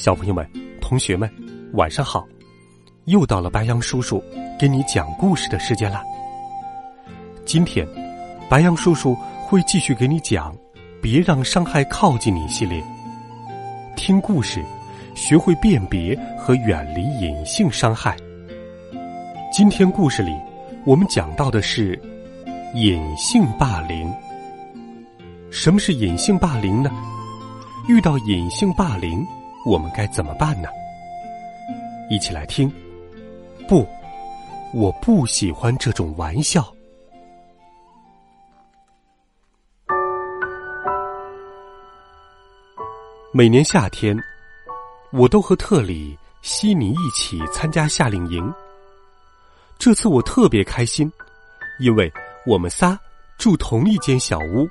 小朋友们、同学们，晚上好！又到了白羊叔叔给你讲故事的时间啦。今天，白羊叔叔会继续给你讲《别让伤害靠近你》系列。听故事，学会辨别和远离隐性伤害。今天故事里，我们讲到的是隐性霸凌。什么是隐性霸凌呢？遇到隐性霸凌。我们该怎么办呢？一起来听。不，我不喜欢这种玩笑。每年夏天，我都和特里、悉尼一起参加夏令营。这次我特别开心，因为我们仨住同一间小屋。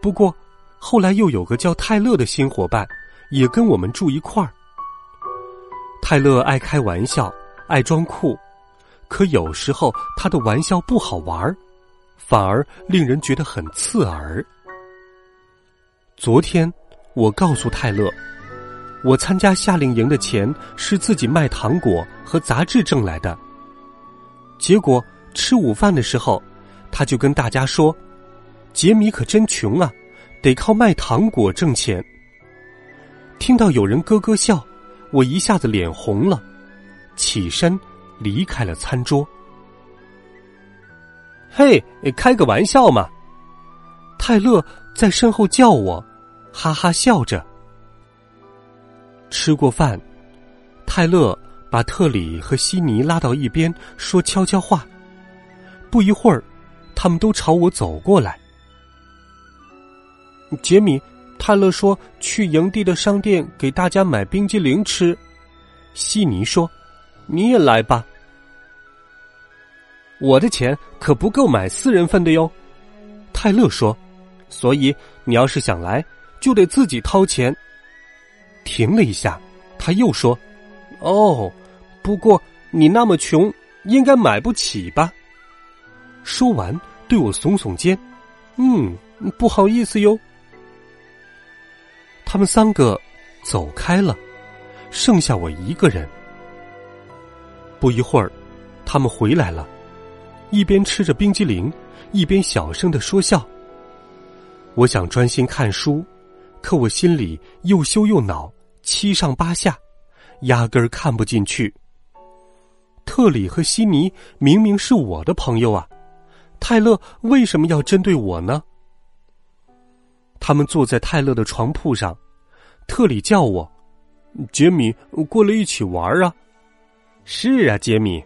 不过，后来又有个叫泰勒的新伙伴。也跟我们住一块儿。泰勒爱开玩笑，爱装酷，可有时候他的玩笑不好玩儿，反而令人觉得很刺耳。昨天，我告诉泰勒，我参加夏令营的钱是自己卖糖果和杂志挣来的。结果吃午饭的时候，他就跟大家说：“杰米可真穷啊，得靠卖糖果挣钱。”听到有人咯咯笑，我一下子脸红了，起身离开了餐桌。嘿，开个玩笑嘛！泰勒在身后叫我，哈哈笑着。吃过饭，泰勒把特里和悉尼拉到一边说悄悄话。不一会儿，他们都朝我走过来。杰米。泰勒说：“去营地的商店给大家买冰激凌吃。”悉尼说：“你也来吧。”我的钱可不够买四人份的哟。泰勒说：“所以你要是想来，就得自己掏钱。”停了一下，他又说：“哦，不过你那么穷，应该买不起吧？”说完，对我耸耸肩：“嗯，不好意思哟。”他们三个走开了，剩下我一个人。不一会儿，他们回来了，一边吃着冰激凌，一边小声的说笑。我想专心看书，可我心里又羞又恼，七上八下，压根儿看不进去。特里和悉尼明明是我的朋友啊，泰勒为什么要针对我呢？他们坐在泰勒的床铺上，特里叫我：“杰米，过来一起玩啊！”“是啊，杰米。”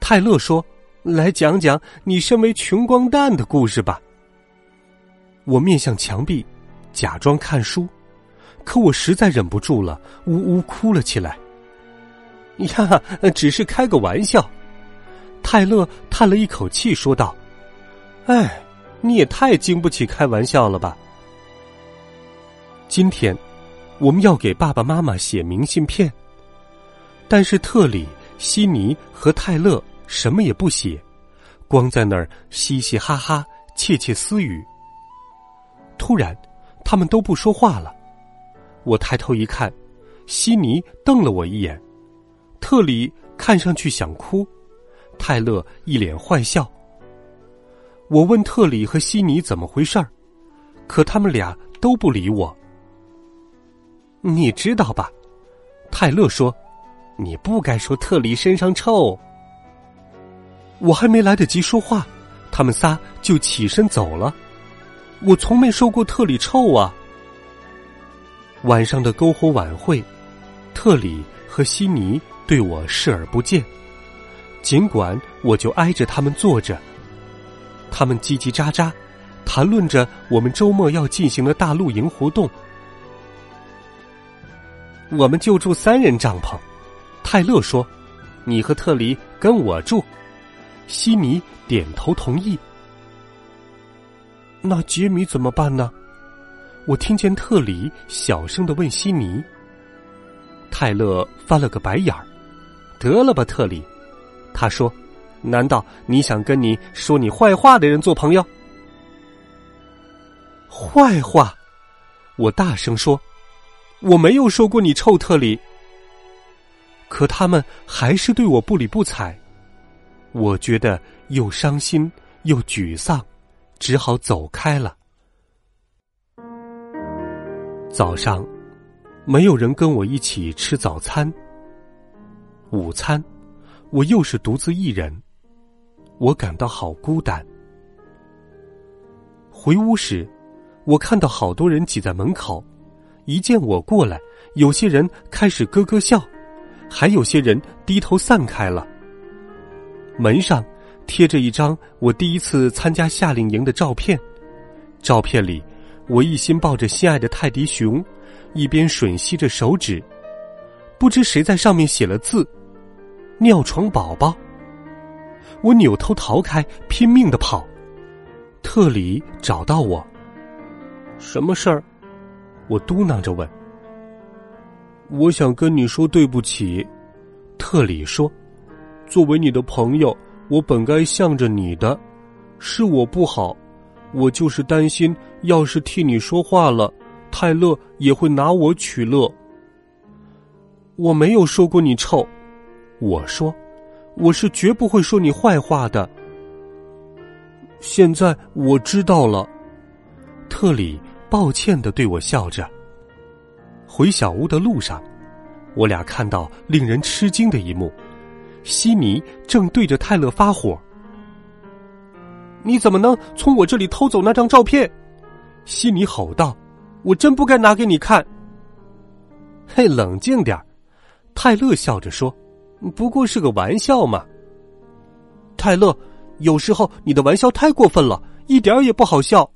泰勒说：“来讲讲你身为穷光蛋的故事吧。”我面向墙壁，假装看书，可我实在忍不住了，呜呜哭了起来。呀，只是开个玩笑。泰勒叹了一口气，说道：“哎，你也太经不起开玩笑了吧。”今天，我们要给爸爸妈妈写明信片，但是特里、悉尼和泰勒什么也不写，光在那儿嘻嘻哈哈、窃窃私语。突然，他们都不说话了。我抬头一看，悉尼瞪了我一眼，特里看上去想哭，泰勒一脸坏笑。我问特里和悉尼怎么回事儿，可他们俩都不理我。你知道吧？泰勒说：“你不该说特里身上臭。”我还没来得及说话，他们仨就起身走了。我从没说过特里臭啊。晚上的篝火晚会，特里和悉尼对我视而不见，尽管我就挨着他们坐着。他们叽叽喳喳，谈论着我们周末要进行的大露营活动。我们就住三人帐篷。泰勒说：“你和特里跟我住。”西尼点头同意。那杰米怎么办呢？我听见特里小声的问西尼。泰勒翻了个白眼儿。得了吧，特里，他说：“难道你想跟你说你坏话的人做朋友？”坏话！我大声说：“我没有说过你臭特里。”可他们还是对我不理不睬。我觉得又伤心又沮丧，只好走开了。早上，没有人跟我一起吃早餐。午餐，我又是独自一人，我感到好孤单。回屋时，我看到好多人挤在门口，一见我过来，有些人开始咯咯笑，还有些人低头散开了。门上贴着一张我第一次参加夏令营的照片，照片里我一心抱着心爱的泰迪熊，一边吮吸着手指，不知谁在上面写了字。尿床宝宝，我扭头逃开，拼命的跑。特里找到我，什么事儿？我嘟囔着问。我想跟你说对不起，特里说。作为你的朋友，我本该向着你的，是我不好。我就是担心，要是替你说话了，泰勒也会拿我取乐。我没有说过你臭。我说：“我是绝不会说你坏话的。”现在我知道了，特里抱歉的对我笑着。回小屋的路上，我俩看到令人吃惊的一幕：西尼正对着泰勒发火。“你怎么能从我这里偷走那张照片？”西尼吼道，“我真不该拿给你看。”嘿，冷静点泰勒笑着说。不过是个玩笑嘛，泰勒。有时候你的玩笑太过分了，一点也不好笑。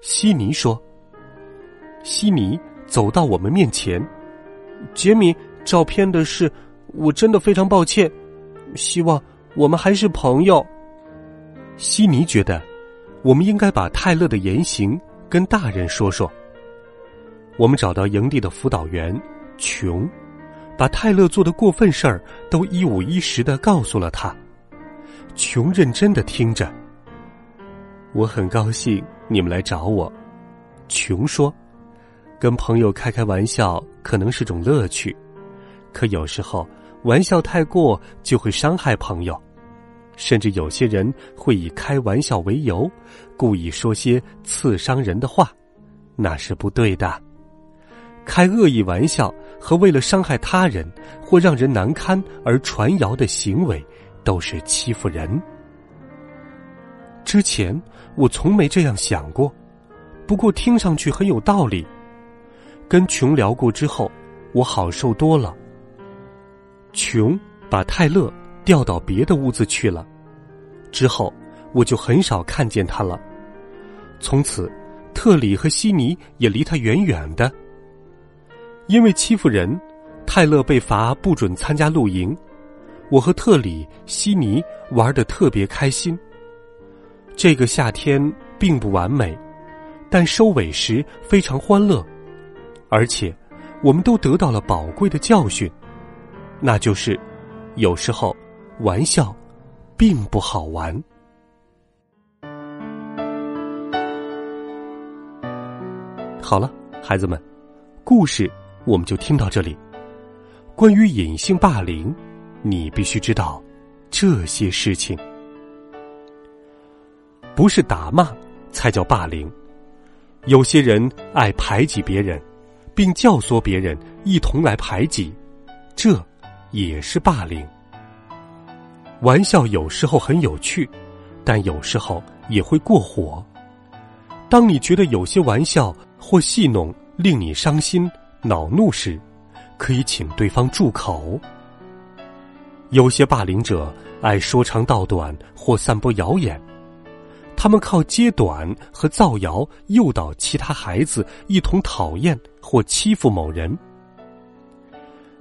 西尼说。悉尼走到我们面前，杰米，照片的事，我真的非常抱歉。希望我们还是朋友。悉尼觉得，我们应该把泰勒的言行跟大人说说。我们找到营地的辅导员琼。把泰勒做的过分事儿都一五一十的告诉了他。琼认真的听着。我很高兴你们来找我，琼说：“跟朋友开开玩笑可能是种乐趣，可有时候玩笑太过就会伤害朋友，甚至有些人会以开玩笑为由，故意说些刺伤人的话，那是不对的。开恶意玩笑。”和为了伤害他人或让人难堪而传谣的行为，都是欺负人。之前我从没这样想过，不过听上去很有道理。跟琼聊过之后，我好受多了。琼把泰勒调到别的屋子去了，之后我就很少看见他了。从此，特里和悉尼也离他远远的。因为欺负人，泰勒被罚不准参加露营。我和特里、悉尼玩的特别开心。这个夏天并不完美，但收尾时非常欢乐，而且我们都得到了宝贵的教训，那就是有时候玩笑并不好玩。好了，孩子们，故事。我们就听到这里。关于隐性霸凌，你必须知道这些事情。不是打骂才叫霸凌，有些人爱排挤别人，并教唆别人一同来排挤，这也是霸凌。玩笑有时候很有趣，但有时候也会过火。当你觉得有些玩笑或戏弄令你伤心。恼怒时，可以请对方住口。有些霸凌者爱说长道短或散播谣言，他们靠揭短和造谣诱导其他孩子一同讨厌或欺负某人。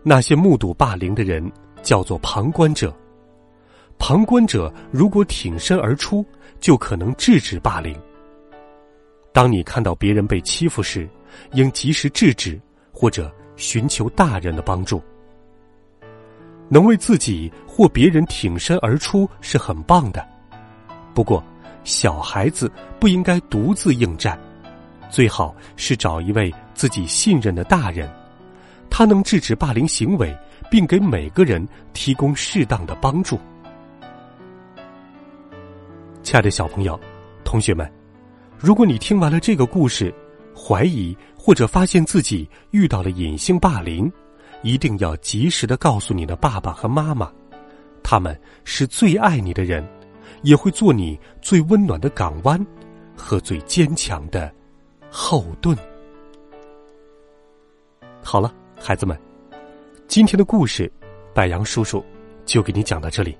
那些目睹霸凌的人叫做旁观者。旁观者如果挺身而出，就可能制止霸凌。当你看到别人被欺负时，应及时制止，或者寻求大人的帮助。能为自己或别人挺身而出是很棒的，不过小孩子不应该独自应战，最好是找一位自己信任的大人，他能制止霸凌行为，并给每个人提供适当的帮助。亲爱的小朋友、同学们，如果你听完了这个故事，怀疑或者发现自己遇到了隐性霸凌，一定要及时的告诉你的爸爸和妈妈，他们是最爱你的人，也会做你最温暖的港湾和最坚强的后盾。好了，孩子们，今天的故事，白杨叔叔就给你讲到这里。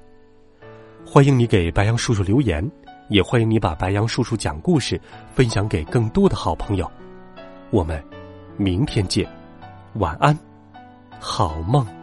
欢迎你给白杨叔叔留言，也欢迎你把白杨叔叔讲故事分享给更多的好朋友。我们明天见，晚安，好梦。